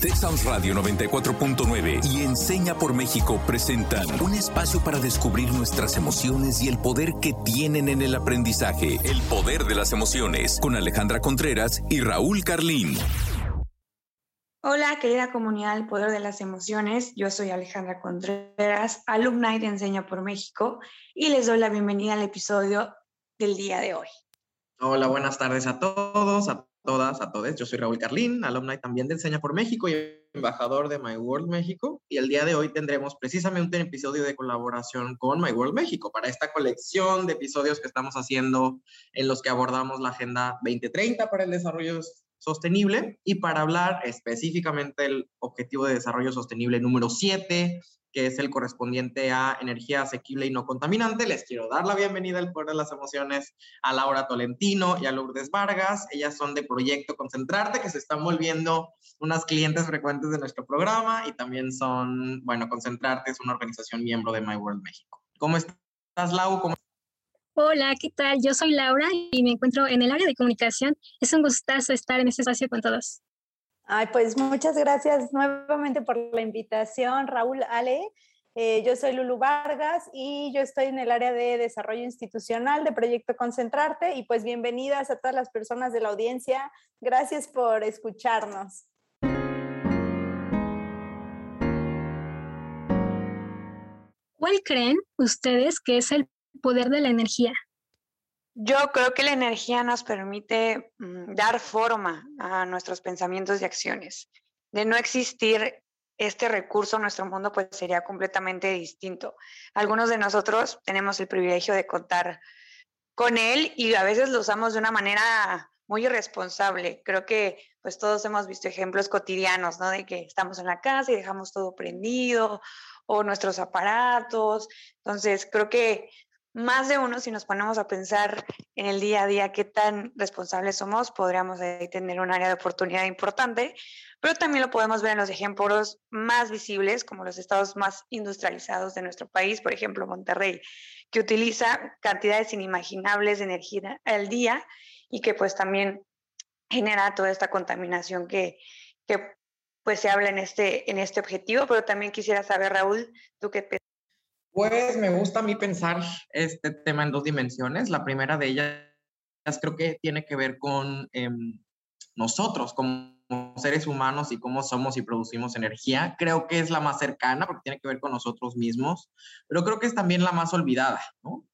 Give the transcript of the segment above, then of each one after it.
Texas Radio 94.9 y Enseña por México presentan un espacio para descubrir nuestras emociones y el poder que tienen en el aprendizaje. El poder de las emociones con Alejandra Contreras y Raúl Carlín. Hola, querida comunidad del poder de las emociones. Yo soy Alejandra Contreras, alumna de Enseña por México, y les doy la bienvenida al episodio del día de hoy. Hola, buenas tardes a todos, a todas, a todos. Yo soy Raúl Carlín, alumna también de Enseña por México y embajador de My World México. Y el día de hoy tendremos precisamente un episodio de colaboración con My World México para esta colección de episodios que estamos haciendo en los que abordamos la Agenda 2030 para el Desarrollo Sostenible y para hablar específicamente del Objetivo de Desarrollo Sostenible número 7, que es el correspondiente a energía asequible y no contaminante. Les quiero dar la bienvenida al Poder de las Emociones a Laura Tolentino y a Lourdes Vargas. Ellas son de Proyecto Concentrarte, que se están volviendo unas clientes frecuentes de nuestro programa y también son, bueno, Concentrarte es una organización miembro de My World México. ¿Cómo estás, Lau? Hola, ¿qué tal? Yo soy Laura y me encuentro en el área de comunicación. Es un gustazo estar en este espacio con todos. Ay, pues muchas gracias nuevamente por la invitación, Raúl Ale. Eh, yo soy Lulu Vargas y yo estoy en el área de desarrollo institucional de Proyecto Concentrarte y pues bienvenidas a todas las personas de la audiencia. Gracias por escucharnos. ¿Cuál creen ustedes que es el poder de la energía? Yo creo que la energía nos permite mm, dar forma a nuestros pensamientos y acciones. De no existir este recurso, nuestro mundo pues sería completamente distinto. Algunos de nosotros tenemos el privilegio de contar con él y a veces lo usamos de una manera muy irresponsable. Creo que pues todos hemos visto ejemplos cotidianos, ¿no? De que estamos en la casa y dejamos todo prendido o nuestros aparatos. Entonces, creo que más de uno, si nos ponemos a pensar en el día a día qué tan responsables somos, podríamos tener un área de oportunidad importante, pero también lo podemos ver en los ejemplos más visibles, como los estados más industrializados de nuestro país, por ejemplo, Monterrey, que utiliza cantidades inimaginables de energía al día y que pues también genera toda esta contaminación que, que pues se habla en este, en este objetivo, pero también quisiera saber, Raúl, tú qué pues me gusta a mí pensar este tema en dos dimensiones. La primera de ellas creo que tiene que ver con em, nosotros como seres humanos y cómo somos y producimos energía. Creo que es la más cercana porque tiene que ver con nosotros mismos, pero creo que es también la más olvidada, ¿no?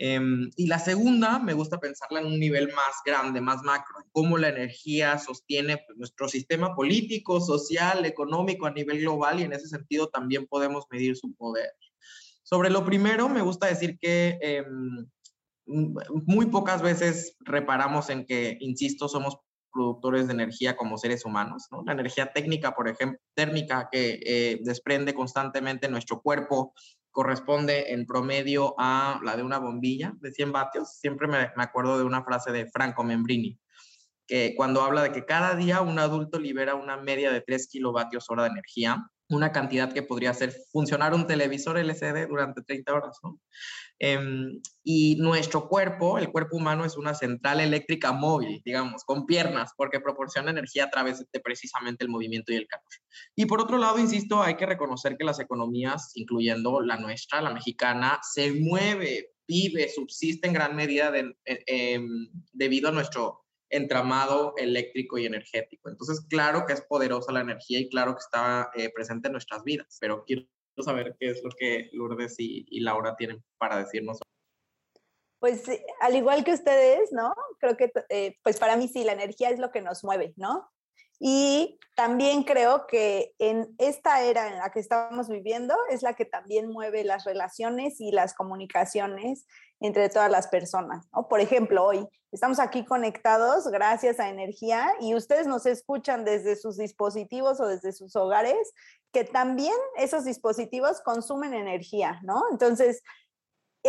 Em, y la segunda, me gusta pensarla en un nivel más grande, más macro, cómo la energía sostiene pues, nuestro sistema político, social, económico a nivel global y en ese sentido también podemos medir su poder. Sobre lo primero, me gusta decir que em, muy pocas veces reparamos en que, insisto, somos productores de energía como seres humanos. ¿no? La energía técnica, por ejemplo, térmica que eh, desprende constantemente nuestro cuerpo corresponde en promedio a la de una bombilla de 100 vatios. Siempre me, me acuerdo de una frase de Franco Membrini, que cuando habla de que cada día un adulto libera una media de 3 kilovatios hora de energía una cantidad que podría hacer funcionar un televisor LCD durante 30 horas, ¿no? Em, y nuestro cuerpo, el cuerpo humano, es una central eléctrica móvil, digamos, con piernas, porque proporciona energía a través de precisamente el movimiento y el calor. Y por otro lado, insisto, hay que reconocer que las economías, incluyendo la nuestra, la mexicana, se mueve, vive, subsiste en gran medida de, eh, em, debido a nuestro entramado eléctrico y energético. Entonces, claro que es poderosa la energía y claro que está eh, presente en nuestras vidas, pero quiero saber qué es lo que Lourdes y, Laura tienen para decirnos. Pues al igual que ustedes, ¿no? Creo que, eh, pues para mí sí, la energía es lo que nos mueve, ¿no? Y también creo que en esta era en la que estamos viviendo es la que también mueve las relaciones y las comunicaciones entre todas las personas. Por ejemplo, hoy estamos aquí conectados gracias a energía y ustedes nos escuchan desde sus dispositivos o desde sus hogares, que también esos dispositivos consumen energía, ¿no? Entonces,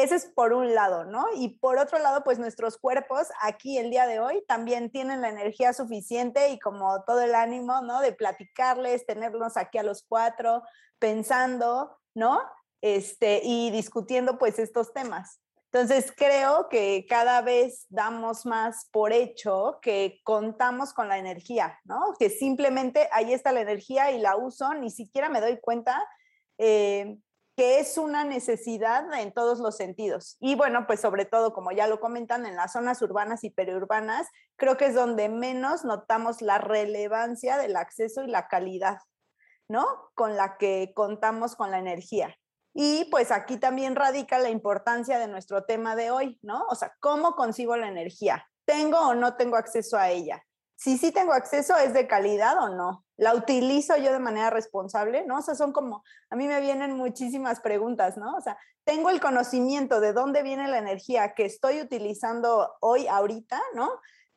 ese es por un lado, ¿no? Y por otro lado, pues nuestros cuerpos aquí el día de hoy también tienen la energía suficiente y como todo el ánimo, ¿no? De platicarles, tenerlos aquí a los cuatro pensando, ¿no? Este, y discutiendo pues estos temas. Entonces, creo que cada vez damos más por hecho que contamos con la energía, ¿no? Que simplemente ahí está la energía y la uso, ni siquiera me doy cuenta eh, que es una necesidad en todos los sentidos. Y bueno, pues sobre todo, como ya lo comentan, en las zonas urbanas y periurbanas, creo que es donde menos notamos la relevancia del acceso y la calidad, ¿no? Con la que contamos con la energía. Y pues aquí también radica la importancia de nuestro tema de hoy, ¿no? O sea, ¿cómo concibo la energía? ¿Tengo o no tengo acceso a ella? Si sí tengo acceso, ¿es de calidad o no? ¿La utilizo yo de manera responsable? ¿No? O sea, son como, a mí me vienen muchísimas preguntas, ¿no? O sea, ¿tengo el conocimiento de dónde viene la energía que estoy utilizando hoy, ahorita, ¿no?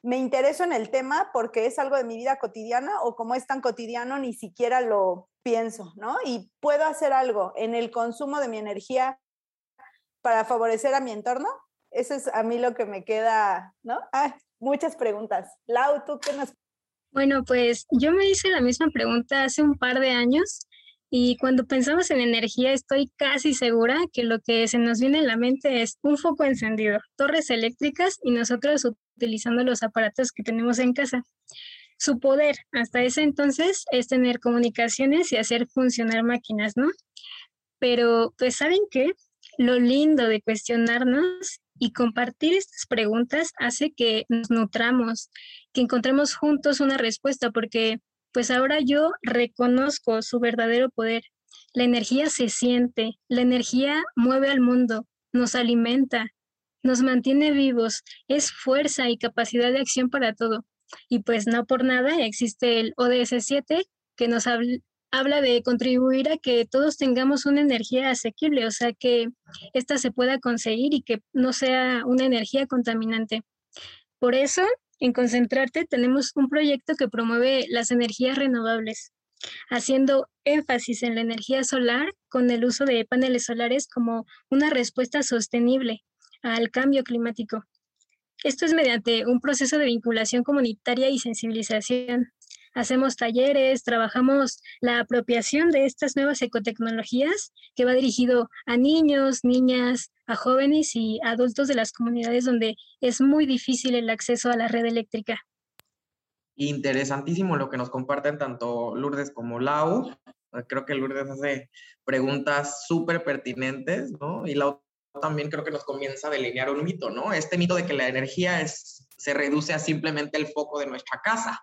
me intereso en el tema porque es algo de mi vida cotidiana o como es tan cotidiano ni siquiera lo pienso, ¿no? Y puedo hacer algo en el consumo de mi energía para favorecer a mi entorno. Eso es a mí lo que me queda, ¿no? Ah, muchas preguntas. Lau, ¿tú qué nos... Bueno, pues yo me hice la misma pregunta hace un par de años y cuando pensamos en energía, estoy casi segura que lo que se nos viene en la mente es un foco encendido, torres eléctricas y nosotros utilizando los aparatos que tenemos en casa. Su poder hasta ese entonces es tener comunicaciones y hacer funcionar máquinas, ¿no? Pero, pues, ¿saben qué? Lo lindo de cuestionarnos y compartir estas preguntas hace que nos nutramos, que encontremos juntos una respuesta, porque pues ahora yo reconozco su verdadero poder. La energía se siente, la energía mueve al mundo, nos alimenta, nos mantiene vivos, es fuerza y capacidad de acción para todo. Y pues no por nada existe el ODS 7 que nos habla de contribuir a que todos tengamos una energía asequible, o sea, que ésta se pueda conseguir y que no sea una energía contaminante. Por eso en Concentrarte tenemos un proyecto que promueve las energías renovables, haciendo énfasis en la energía solar con el uso de paneles solares como una respuesta sostenible al cambio climático. Esto es mediante un proceso de vinculación comunitaria y sensibilización. Hacemos talleres, trabajamos la apropiación de estas nuevas ecotecnologías que va dirigido a niños, niñas, a jóvenes y adultos de las comunidades donde es muy difícil el acceso a la red eléctrica. Interesantísimo lo que nos comparten tanto Lourdes como Lau. Creo que Lourdes hace preguntas súper pertinentes, ¿no? Y Lau también creo que nos comienza a delinear un mito, ¿no? Este mito de que la energía es, se reduce a simplemente el foco de nuestra casa.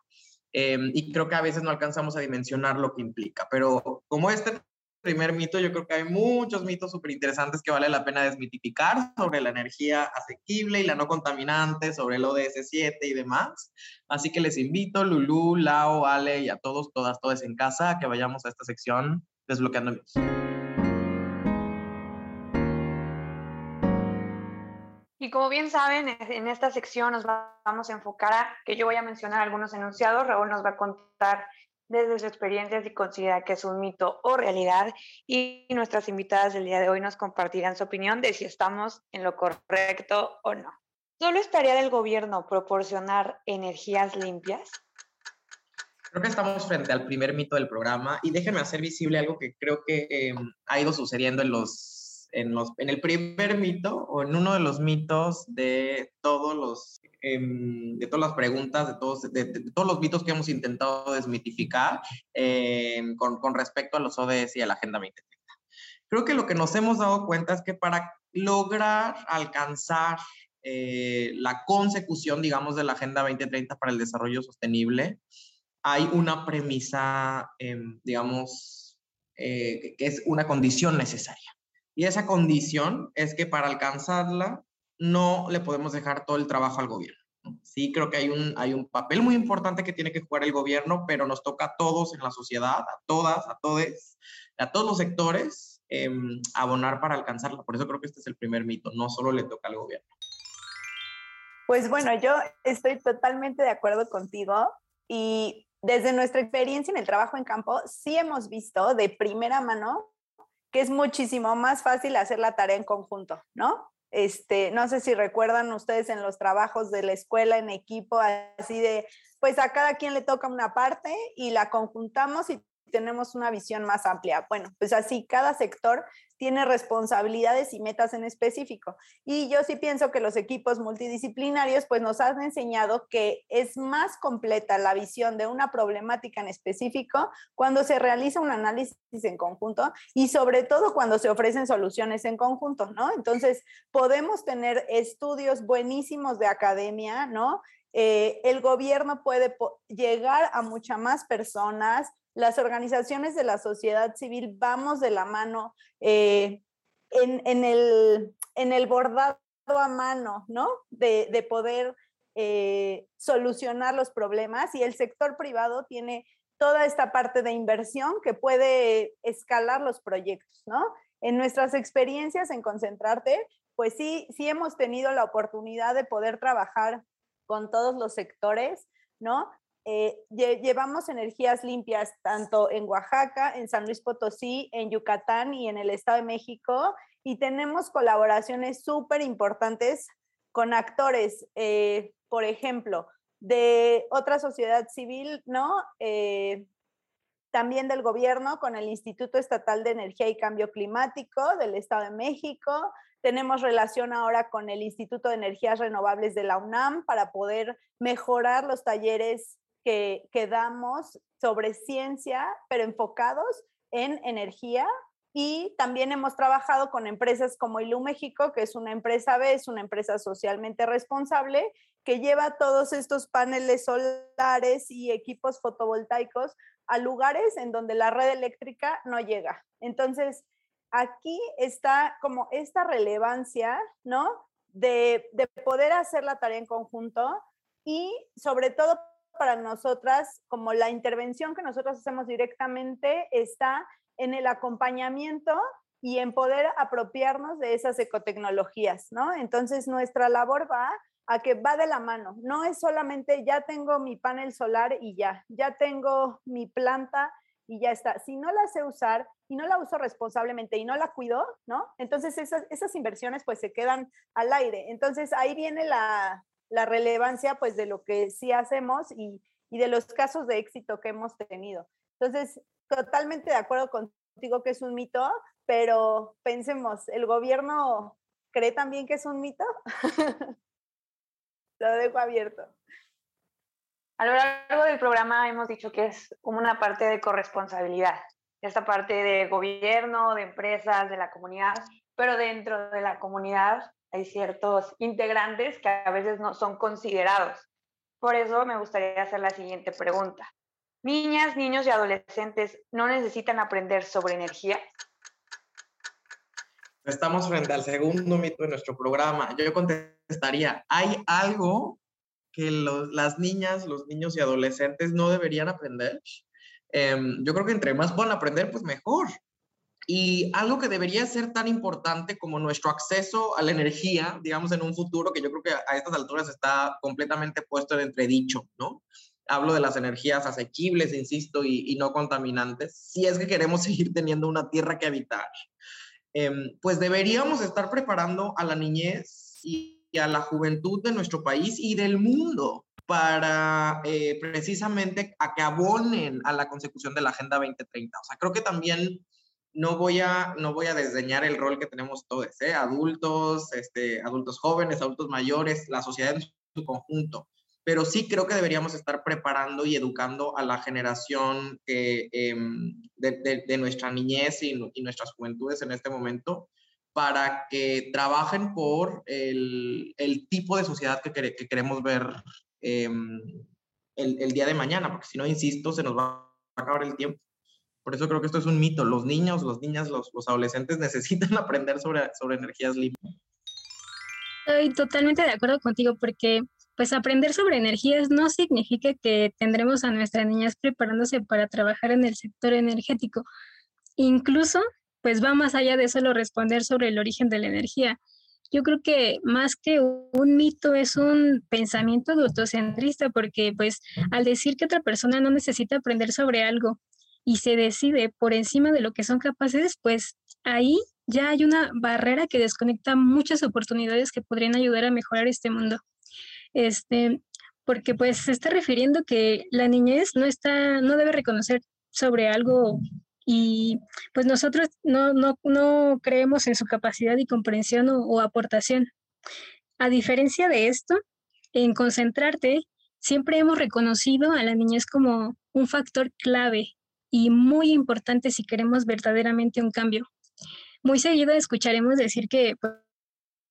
Em, y creo que a veces no alcanzamos a dimensionar lo que implica. Pero como este primer mito, yo creo que hay muchos mitos súper interesantes que vale la pena desmitificar sobre la energía asequible y la no contaminante, sobre el ODS 7 y demás. Así que les invito, Lulu, Lao, Ale y a todos, todas, todas en casa, a que vayamos a esta sección desbloqueando mitos. Y como bien saben, en esta sección nos vamos a enfocar a que yo voy a mencionar algunos enunciados, Raúl nos va a contar desde su experiencia si considera que es un mito o realidad y nuestras invitadas del día de hoy nos compartirán su opinión de si estamos en lo correcto o no. ¿Solo estaría del gobierno proporcionar energías limpias? Creo que estamos frente al primer mito del programa y déjenme hacer visible algo que creo que em, ha ido sucediendo en los en, los, en el primer mito o en uno de los mitos de todos los em, de todas las preguntas, de todos, de, todos los mitos que hemos intentado desmitificar em, con, con, respecto a los ODS y a la Agenda 2030. Creo que lo que nos hemos dado cuenta es que para lograr alcanzar eh, la consecución, digamos, de la Agenda 2030 para el desarrollo sostenible, hay una premisa, em, digamos, eh, que es una condición necesaria. Y esa condición es que para alcanzarla no le podemos dejar todo el trabajo al gobierno. Sí, creo que hay un, hay un papel muy importante que tiene que jugar el gobierno, pero nos toca a todos en la sociedad, a todas, a todos, a todos los sectores, em, abonar para alcanzarla. Por eso creo que este es el primer mito, no solo le toca al gobierno. Pues bueno, yo estoy totalmente de acuerdo contigo y desde nuestra experiencia en el trabajo en campo, sí hemos visto de primera mano que es muchísimo más fácil hacer la tarea en conjunto, ¿no? Este, no sé si recuerdan ustedes en los trabajos de la escuela en equipo, así de, pues a cada quien le toca una parte y la conjuntamos y tenemos una visión más amplia. Bueno, pues así cada sector tiene responsabilidades y metas en específico. Y yo sí pienso que los equipos multidisciplinarios pues nos han enseñado que es más completa la visión de una problemática en específico cuando se realiza un análisis en conjunto y sobre todo cuando se ofrecen soluciones en conjunto, ¿no? Entonces, podemos tener estudios buenísimos de academia, ¿no? Eh, el gobierno puede llegar a muchas más personas, las organizaciones de la sociedad civil vamos de la mano eh, en, el, bordado a mano, ¿no? De, poder eh, solucionar los problemas y el sector privado tiene toda esta parte de inversión que puede escalar los proyectos, ¿no? En nuestras experiencias en Concentrarte, pues sí, sí hemos tenido la oportunidad de poder trabajar con todos los sectores, ¿no? Eh, llevamos energías limpias tanto en Oaxaca, en San Luis Potosí, en Yucatán y en el Estado de México y tenemos colaboraciones súper importantes con actores, eh, por ejemplo, de otra sociedad civil, ¿no? Eh, también del gobierno con el Instituto Estatal de Energía y Cambio Climático del Estado de México. Tenemos relación ahora con el Instituto de Energías Renovables de la UNAM para poder mejorar los talleres que, damos sobre ciencia, pero enfocados en energía. Y también hemos trabajado con empresas como Ilu México, que es una empresa B, es una empresa socialmente responsable, que lleva todos estos paneles solares y equipos fotovoltaicos a lugares en donde la red eléctrica no llega. Entonces, aquí está como esta relevancia, ¿no? De poder hacer la tarea en conjunto y sobre todo para nosotras, como la intervención que nosotros hacemos directamente está en el acompañamiento y en poder apropiarnos de esas ecotecnologías, ¿no? Entonces nuestra labor va a que va de la mano, no es solamente ya tengo mi panel solar y ya, ya tengo mi planta y ya está. Si no la sé usar y no la uso responsablemente y no la cuido, ¿no? Entonces esas, esas inversiones pues se quedan al aire. Entonces ahí viene la, la relevancia pues de lo que sí hacemos y, de los casos de éxito que hemos tenido. Entonces, totalmente de acuerdo contigo que es un mito, pero pensemos, ¿el gobierno cree también que es un mito? lo dejo abierto. A lo largo del programa hemos dicho que es como una parte de corresponsabilidad, esta parte de gobierno, de empresas, de la comunidad, pero dentro de la comunidad hay ciertos integrantes que a veces no son considerados. Por eso me gustaría hacer la siguiente pregunta. ¿Niñas, niños y adolescentes no necesitan aprender sobre energía? Estamos frente al segundo mito de nuestro programa. Yo contestaría, ¿hay algo que las niñas, los niños y adolescentes no deberían aprender? Em, yo creo que entre más puedan aprender, pues mejor. Y algo que debería ser tan importante como nuestro acceso a la energía, digamos, en un futuro que yo creo que a estas alturas está completamente puesto en entredicho, ¿no? Hablo de las energías asequibles, insisto, y, no contaminantes, si es que queremos seguir teniendo una tierra que habitar. Em, pues deberíamos estar preparando a la niñez y, a la juventud de nuestro país y del mundo para eh, precisamente a que abonen a la consecución de la Agenda 2030. O sea, creo que también no voy a, no voy a desdeñar el rol que tenemos todos, ¿eh? adultos, este, adultos jóvenes, adultos mayores, la sociedad en su conjunto. Pero sí creo que deberíamos estar preparando y educando a la generación em, de, nuestra niñez y, nuestras juventudes en este momento para que trabajen por el, tipo de sociedad que, queremos ver em, el, el día de mañana, porque si no, insisto, se nos va a acabar el tiempo. Por eso creo que esto es un mito. Los niños, los niñas, los, los adolescentes necesitan aprender sobre, sobre energías limpias. Estoy totalmente de acuerdo contigo porque pues aprender sobre energías no significa que tendremos a nuestras niñas preparándose para trabajar en el sector energético. Incluso pues va más allá de solo responder sobre el origen de la energía. Yo creo que más que un mito es un pensamiento autocentrista porque pues al decir que otra persona no necesita aprender sobre algo y se decide por encima de lo que son capaces, pues ahí ya hay una barrera que desconecta muchas oportunidades que podrían ayudar a mejorar este mundo. Este, porque pues se está refiriendo que la niñez no está, no debe reconocer sobre algo y pues nosotros no, no, no creemos en su capacidad y comprensión o, aportación. A diferencia de esto, en concentrarte, siempre hemos reconocido a la niñez como un factor clave y muy importante si queremos verdaderamente un cambio. Muy seguido escucharemos decir que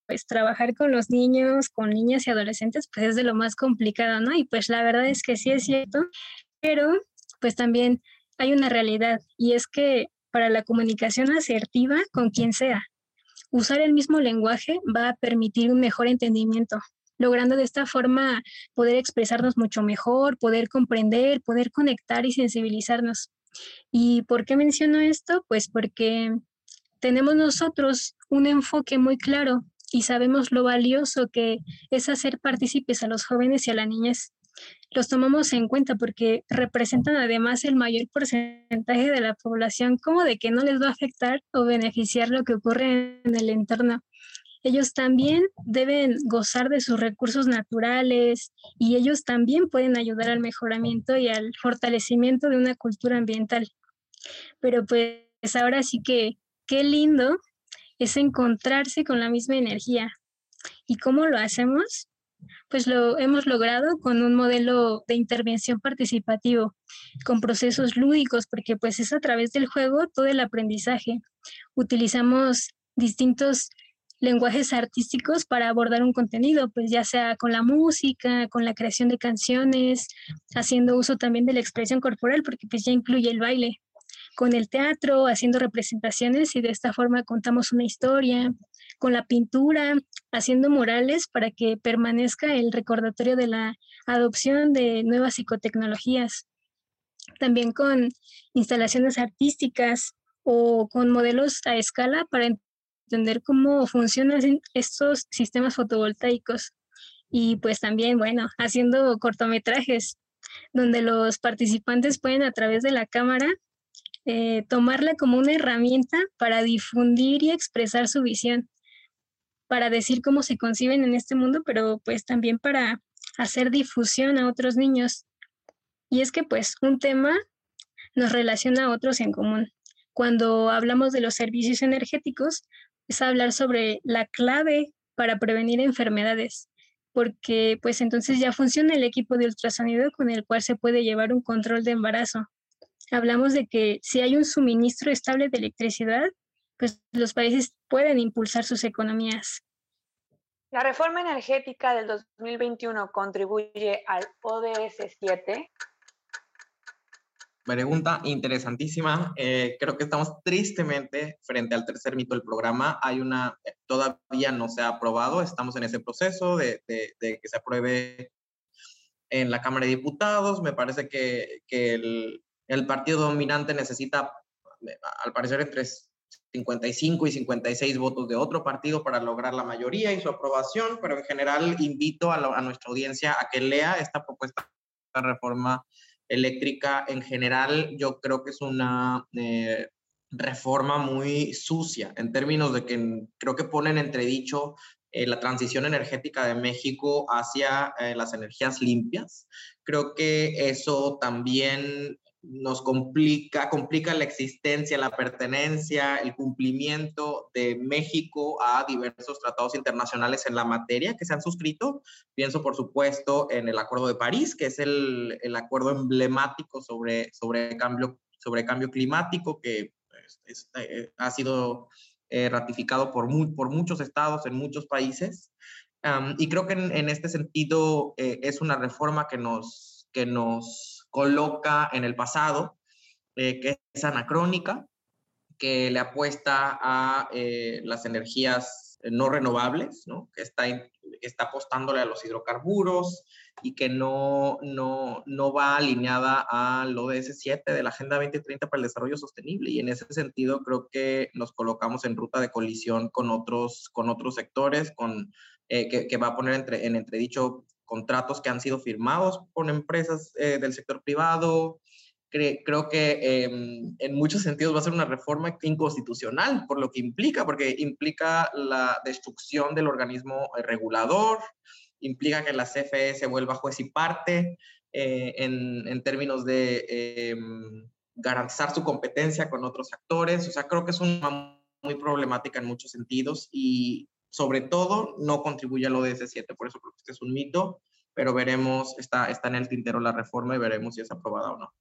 pues trabajar con los niños, con niñas y adolescentes, pues es de lo más complicado, ¿no? Y pues la verdad es que sí es cierto, pero pues también hay una realidad y es que para la comunicación asertiva con quien sea, usar el mismo lenguaje va a permitir un mejor entendimiento, logrando de esta forma poder expresarnos mucho mejor, poder comprender, poder conectar y sensibilizarnos. ¿Y por qué menciono esto? Pues porque tenemos nosotros un enfoque muy claro y sabemos lo valioso que es hacer partícipes a los jóvenes y a la niñez. Los tomamos en cuenta porque representan además el mayor porcentaje de la población, como de que no les va a afectar o beneficiar lo que ocurre en el entorno. Ellos también deben gozar de sus recursos naturales y ellos también pueden ayudar al mejoramiento y al fortalecimiento de una cultura ambiental. Pero pues ahora sí que qué lindo es encontrarse con la misma energía. ¿Y cómo lo hacemos? Pues lo hemos logrado con un modelo de intervención participativo, con procesos lúdicos, porque pues es a través del juego todo el aprendizaje. Utilizamos distintos lenguajes artísticos para abordar un contenido, pues ya sea con la música, con la creación de canciones, haciendo uso también de la expresión corporal, porque pues ya incluye el baile con el teatro, haciendo representaciones y de esta forma contamos una historia, con la pintura, haciendo murales para que permanezca el recordatorio de la adopción de nuevas psicotecnologías. También con instalaciones artísticas o con modelos a escala para entender cómo funcionan estos sistemas fotovoltaicos. Y pues también, bueno, haciendo cortometrajes donde los participantes pueden a través de la cámara eh, tomarla como una herramienta para difundir y expresar su visión, para decir cómo se conciben en este mundo, pero pues también para hacer difusión a otros niños. Y es que pues un tema nos relaciona a otros en común. Cuando hablamos de los servicios energéticos, es hablar sobre la clave para prevenir enfermedades, porque pues entonces ya funciona el equipo de ultrasonido con el cual se puede llevar un control de embarazo hablamos de que si hay un suministro estable de electricidad, pues los países pueden impulsar sus economías. La reforma energética del 2021 contribuye al ODS 7. Pregunta interesantísima. Eh, creo que estamos tristemente frente al tercer mito del programa. Hay una, eh, todavía no se ha aprobado, estamos en ese proceso de, de, de que se apruebe en la Cámara de Diputados. Me parece que, que el, el partido dominante necesita, al parecer, entre 55 y 56 votos de otro partido para lograr la mayoría y su aprobación, pero en general invito a, nuestra audiencia a que lea esta propuesta de reforma eléctrica. En general, yo creo que es una eh, reforma muy sucia en términos de que creo que pone en entredicho eh, la transición energética de México hacia eh, las energías limpias. Creo que eso también nos complica, complica la existencia, la pertenencia, el cumplimiento de México a diversos tratados internacionales en la materia que se han suscrito. Pienso, por supuesto, en el Acuerdo de París, que es el, el acuerdo emblemático sobre, sobre, cambio, sobre cambio climático que pues, eh, ha sido eh, ratificado por, por muchos estados en muchos países. y creo que en, este sentido eh, es una reforma que nos, que nos coloca en el pasado, eh, que es anacrónica, que le apuesta a eh, las energías no renovables, ¿no? que está, está apostándole a los hidrocarburos y que no, no, no va alineada al ODS 7 de la Agenda 2030 para el Desarrollo Sostenible. Y en ese sentido creo que nos colocamos en ruta de colisión con otros, con otros sectores, con, eh, que, que, va a poner entre, en entredicho contratos que han sido firmados por empresas eh, del sector privado. creo que em, en muchos sentidos va a ser una reforma inconstitucional, por lo que implica, porque implica la destrucción del organismo regulador, implica que la CFE se vuelva juez y parte eh, en, en, términos de, em, garantizar su competencia con otros actores. O sea, creo que es una muy problemática en muchos sentidos y sobre todo no contribuye al ODS 7, por eso creo que este es un mito, pero veremos, está, está en el tintero la reforma y veremos si es aprobada o no.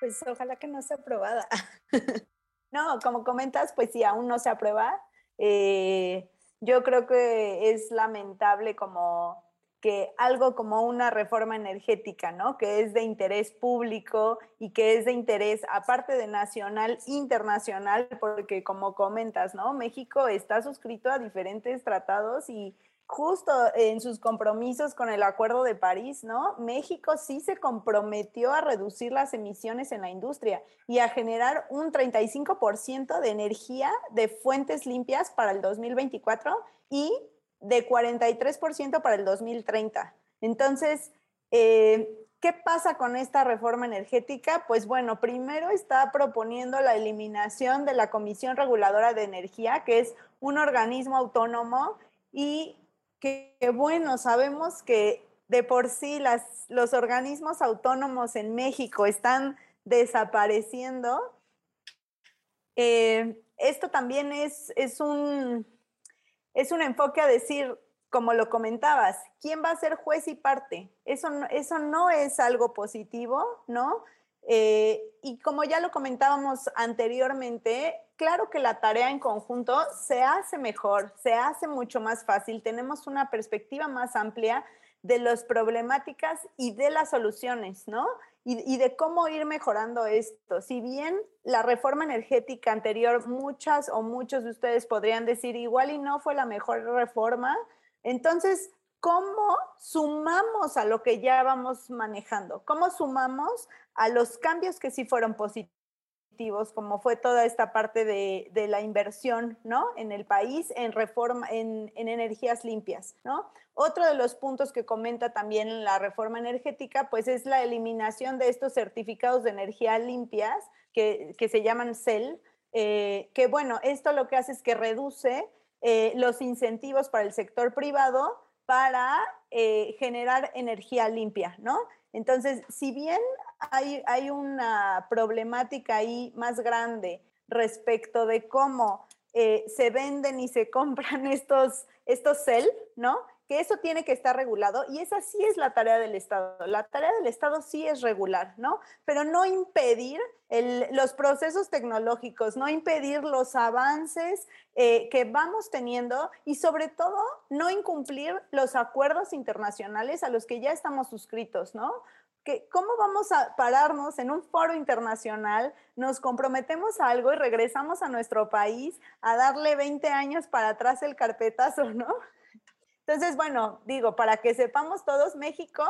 Pues ojalá que no sea aprobada. no, como comentas, pues si aún no se aprueba. Eh, yo creo que es lamentable como que algo como una reforma energética, ¿no? Que es de interés público y que es de interés, aparte de nacional, internacional, porque como comentas, ¿no? México está suscrito a diferentes tratados y justo en sus compromisos con el Acuerdo de París, ¿no? México sí se comprometió a reducir las emisiones en la industria y a generar un 35% de energía de fuentes limpias para el 2024 y de 43% para el 2030. Entonces, eh, ¿qué pasa con esta reforma energética? Pues bueno, primero está proponiendo la eliminación de la Comisión Reguladora de Energía, que es un organismo autónomo y que, bueno, sabemos que de por sí las, los organismos autónomos en México están desapareciendo. Eh, esto también es, es, un, es un enfoque a decir, como lo comentabas, ¿quién va a ser juez y parte? Eso, eso no es algo positivo, ¿no? Eh, y como ya lo comentábamos anteriormente, claro que la tarea en conjunto se hace mejor, se hace mucho más fácil, tenemos una perspectiva más amplia de las problemáticas y de las soluciones, ¿no? Y, de cómo ir mejorando esto. Si bien la reforma energética anterior, muchas o muchos de ustedes podrían decir igual y no fue la mejor reforma, entonces ¿cómo sumamos a lo que ya vamos manejando? ¿Cómo sumamos a los cambios que sí fueron positivos, como fue toda esta parte de, la inversión, ¿no? En el país, en reforma, en, energías limpias. Otro de los puntos que comenta también la reforma energética, pues es la eliminación de estos certificados de energía limpias que, se llaman CEL, eh, que bueno, esto lo que hace es que reduce eh, los incentivos para el sector privado para eh, generar energía limpia, ¿no? Entonces, si bien hay, una problemática ahí más grande respecto de cómo eh, se venden y se compran estos, estos CEL, ¿no? que eso tiene que estar regulado y esa sí es la tarea del Estado. La tarea del Estado sí es regular, ¿no? Pero no impedir los procesos tecnológicos, no impedir los avances eh, que vamos teniendo y sobre todo no incumplir los acuerdos internacionales a los que ya estamos suscritos, ¿no? Que, ¿Cómo vamos a pararnos en un foro internacional, nos comprometemos a algo y regresamos a nuestro país a darle 20 años para atrás el carpetazo, ¿no? Entonces, bueno, digo, para que sepamos todos, México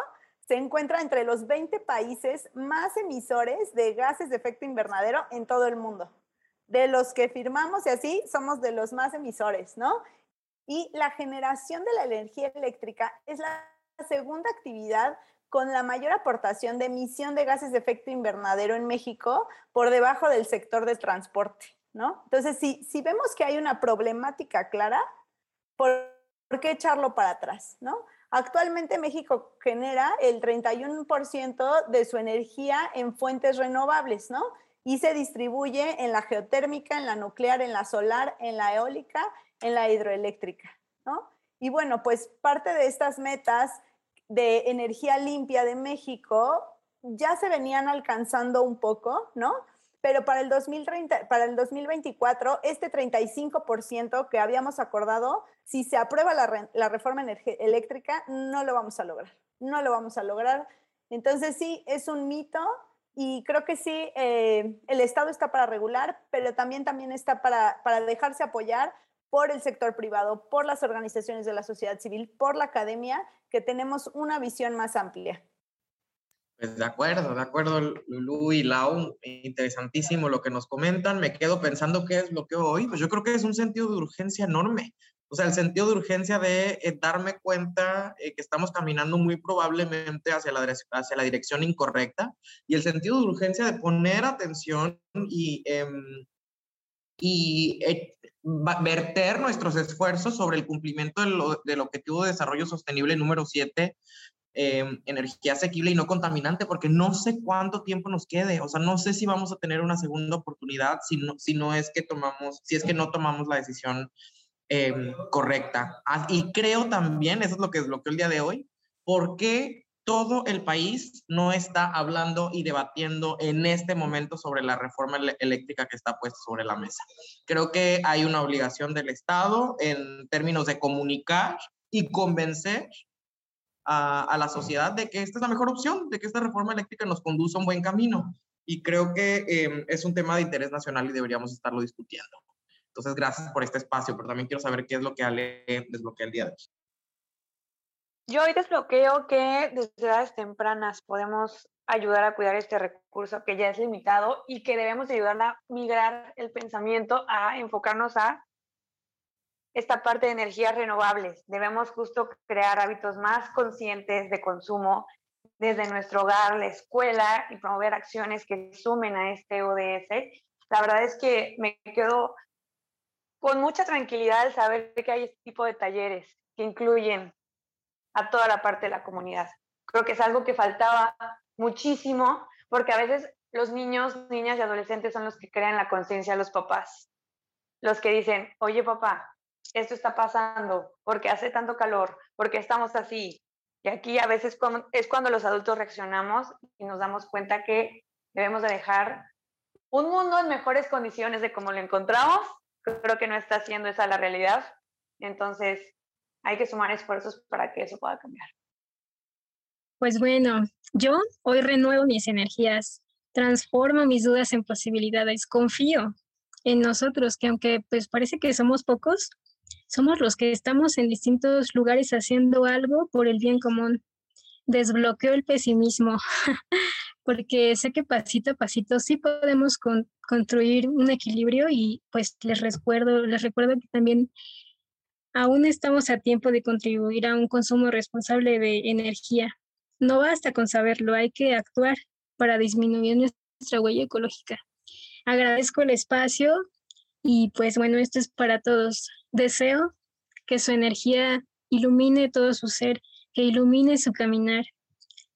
se encuentra entre los 20 países más emisores de gases de efecto invernadero en todo el mundo. De los que firmamos y así, somos de los más emisores, ¿no? Y la generación de la energía eléctrica es la segunda actividad con la mayor aportación de emisión de gases de efecto invernadero en México por debajo del sector de transporte, ¿no? Entonces, si, si vemos que hay una problemática clara, por ¿por qué echarlo para atrás? ¿no? Actualmente México genera el 31% de su energía en fuentes renovables, ¿no? Y se distribuye en la geotérmica, en la nuclear, en la solar, en la eólica, en la hidroeléctrica, ¿no? Y bueno, pues parte de estas metas de energía limpia de México ya se venían alcanzando un poco, ¿no? pero para el, 2030, para el 2024, este 35% que habíamos acordado, si se aprueba la, reforma eléctrica, no lo vamos a lograr, no lo vamos a lograr. Entonces sí, es un mito y creo que sí, eh, el Estado está para regular, pero también, también está para, para dejarse apoyar por el sector privado, por las organizaciones de la sociedad civil, por la academia, que tenemos una visión más amplia. Pues de acuerdo, de acuerdo, Lulu y Lau, interesantísimo lo que nos comentan. Me quedo pensando qué es lo que hoy, pues yo creo que es un sentido de urgencia enorme. O sea, el sentido de urgencia de eh, darme cuenta eh, que estamos caminando muy probablemente hacia la, hacia la dirección incorrecta y el sentido de urgencia de poner atención y, em, y eh, verter nuestros esfuerzos sobre el cumplimiento del, del Objetivo de Desarrollo Sostenible número 7 em, energía asequible y no contaminante, porque no sé cuánto tiempo nos quede, o sea, no sé si vamos a tener una segunda oportunidad si no, si no es que tomamos, si es que no tomamos la decisión em, correcta. Ah, y creo también, eso es lo que desbloqueó el día de hoy, porque todo el país no está hablando y debatiendo en este momento sobre la reforma eléctrica que está puesta sobre la mesa. Creo que hay una obligación del Estado en términos de comunicar y convencer a, la sociedad de que esta es la mejor opción, de que esta reforma eléctrica nos conduce a un buen camino. Y creo que em, es un tema de interés nacional y deberíamos estarlo discutiendo. Entonces, gracias por este espacio, pero también quiero saber qué es lo que Ale desbloquea el día de hoy. Yo hoy desbloqueo que desde edades tempranas podemos ayudar a cuidar este recurso que ya es limitado y que debemos ayudar a migrar el pensamiento a enfocarnos a esta parte de energías renovables. Debemos justo crear hábitos más conscientes de consumo desde nuestro hogar, la escuela y promover acciones que sumen a este ODS. La verdad es que me quedo con mucha tranquilidad al saber que hay este tipo de talleres que incluyen a toda la parte de la comunidad. Creo que es algo que faltaba muchísimo porque a veces los niños, niñas y adolescentes son los que crean la conciencia de los papás. Los que dicen, oye papá, esto está pasando porque hace tanto calor, porque estamos así. Y aquí a veces es cuando los adultos reaccionamos y nos damos cuenta que debemos de dejar un mundo en mejores condiciones de como lo encontramos. Creo que no está siendo esa la realidad. Entonces, hay que sumar esfuerzos para que eso pueda cambiar. Pues bueno, yo hoy renuevo mis energías, transformo mis dudas en posibilidades, confío en nosotros, que aunque pues parece que somos pocos, somos los que estamos en distintos lugares haciendo algo por el bien común. Desbloqueo el pesimismo, porque sé que pasito a pasito sí podemos construir un equilibrio y pues les recuerdo, les recuerdo que también aún estamos a tiempo de contribuir a un consumo responsable de energía. No basta con saberlo, hay que actuar para disminuir nuestra huella ecológica. Agradezco el espacio y pues bueno, esto es para todos. Deseo que su energía ilumine todo su ser, que ilumine su caminar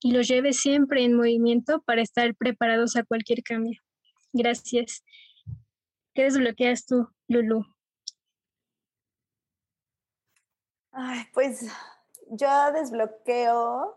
y lo lleve siempre en movimiento para estar preparados a cualquier cambio. Gracias. ¿Qué desbloqueas tú, Lulu? Pues yo desbloqueo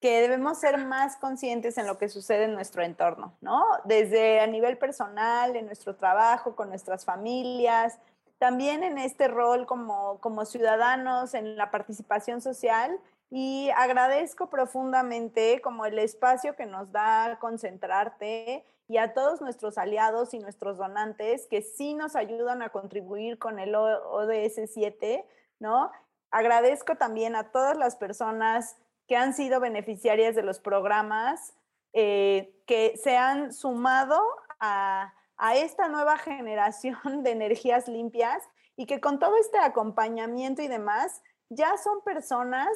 que debemos ser más conscientes en lo que sucede en nuestro entorno, ¿no? Desde a nivel personal, en nuestro trabajo, con nuestras familias, también en este rol como, como ciudadanos, en la participación social. Y agradezco profundamente como el espacio que nos da concentrarte y a todos nuestros aliados y nuestros donantes que sí nos ayudan a contribuir con el ODS 7, ¿no? Agradezco también a todas las personas que han sido beneficiarias de los programas, eh, que se han sumado a, a esta nueva generación de energías limpias y que con todo este acompañamiento y demás, ya son personas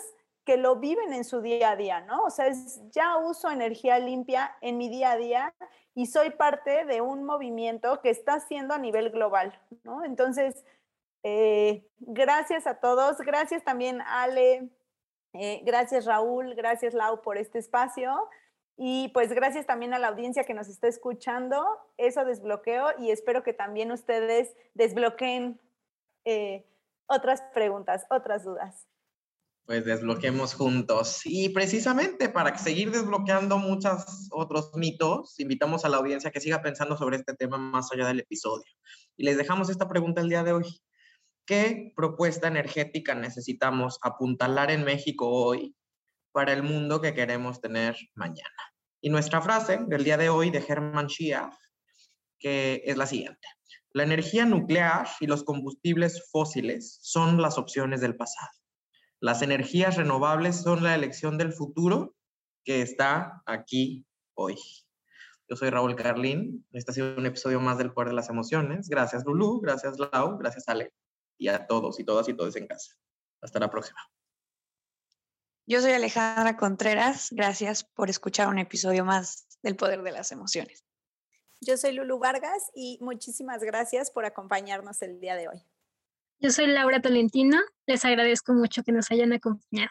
que lo viven en su día a día, ¿no? O sea, es, ya uso energía limpia en mi día a día y soy parte de un movimiento que está haciendo a nivel global, ¿no? Entonces, eh, gracias a todos, gracias también Ale, eh, gracias Raúl, gracias Lau por este espacio y pues gracias también a la audiencia que nos está escuchando. Eso desbloqueo y espero que también ustedes desbloqueen eh, otras preguntas, otras dudas. Pues desbloqueemos juntos. Y precisamente para seguir desbloqueando muchos otros mitos, invitamos a la audiencia que siga pensando sobre este tema más allá del episodio. Y les dejamos esta pregunta el día de hoy. ¿Qué propuesta energética necesitamos apuntalar en México hoy para el mundo que queremos tener mañana? Y nuestra frase del día de hoy de Hermann Schiaff, que es la siguiente. La energía nuclear y los combustibles fósiles son las opciones del pasado. Las energías renovables son la elección del futuro que está aquí hoy. Yo soy Raúl Carlín. Este ha sido un episodio más del Poder de las Emociones. Gracias, Lulu. Gracias, Lau. Gracias, Ale y a todos y todas y todos en casa. Hasta la próxima. Yo soy Alejandra Contreras. Gracias por escuchar un episodio más del Poder de las Emociones. Yo soy Lulu Vargas y muchísimas gracias por acompañarnos el día de hoy. Yo soy Laura Tolentino. Les agradezco mucho que nos hayan acompañado.